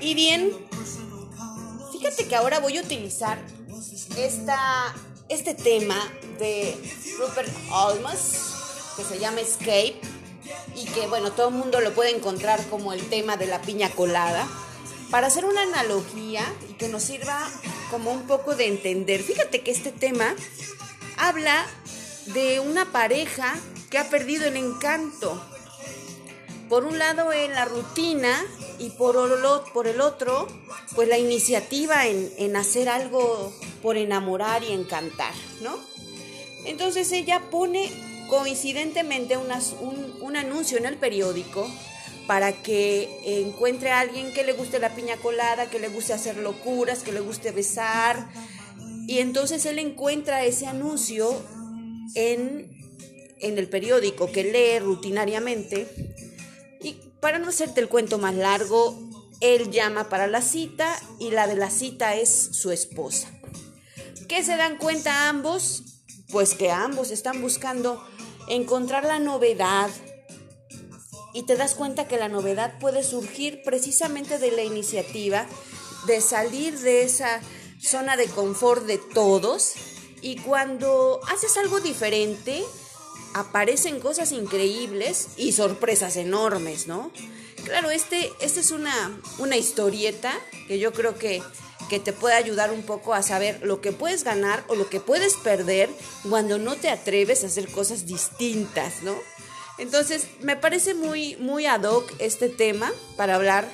Y bien, fíjate que ahora voy a utilizar esta, este tema de Rupert Almas, que se llama Escape, y que bueno, todo el mundo lo puede encontrar como el tema de la piña colada para hacer una analogía y que nos sirva como un poco de entender. Fíjate que este tema habla de una pareja que ha perdido el encanto. Por un lado en la rutina y por, el otro, pues la iniciativa en, hacer algo por enamorar y encantar, ¿no? Entonces ella pone coincidentemente un, anuncio en el periódico para que encuentre a alguien que le guste la piña colada, que le guste hacer locuras, que le guste besar. Y entonces él encuentra ese anuncio en, en el periódico que lee rutinariamente. Y para no hacerte el cuento más largo, él llama para la cita y la de la cita es su esposa. ¿Qué se dan cuenta ambos? Pues que ambos están buscando encontrar la novedad. Y te das cuenta que la novedad puede surgir precisamente de la iniciativa de salir de esa zona de confort de todos. Y cuando haces algo diferente, aparecen cosas increíbles y sorpresas enormes, ¿no? Claro, este, esta es una, una historieta que yo creo que, que te puede ayudar un poco a saber lo que puedes ganar o lo que puedes perder cuando no te atreves a hacer cosas distintas, ¿no? Entonces, me parece muy, muy ad hoc este tema para hablar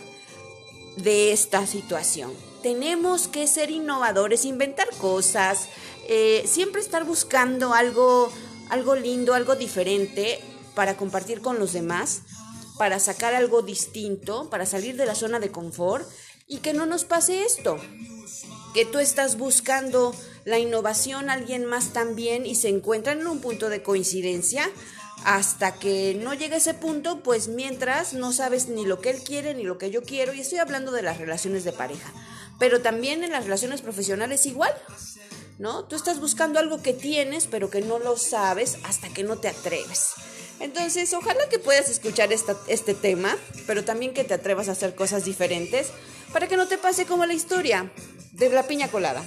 de esta situación. Tenemos que ser innovadores, inventar cosas, eh, siempre estar buscando algo, algo lindo, algo diferente para compartir con los demás para sacar algo distinto, para salir de la zona de confort y que no nos pase esto, que tú estás buscando la innovación, alguien más también y se encuentran en un punto de coincidencia hasta que no llegue ese punto, pues mientras no sabes ni lo que él quiere ni lo que yo quiero y estoy hablando de las relaciones de pareja, pero también en las relaciones profesionales igual. ¿No? Tú estás buscando algo que tienes, pero que no lo sabes hasta que no te atreves. Entonces, ojalá que puedas escuchar este tema, pero también que te atrevas a hacer cosas diferentes para que no te pase como la historia de la piña colada.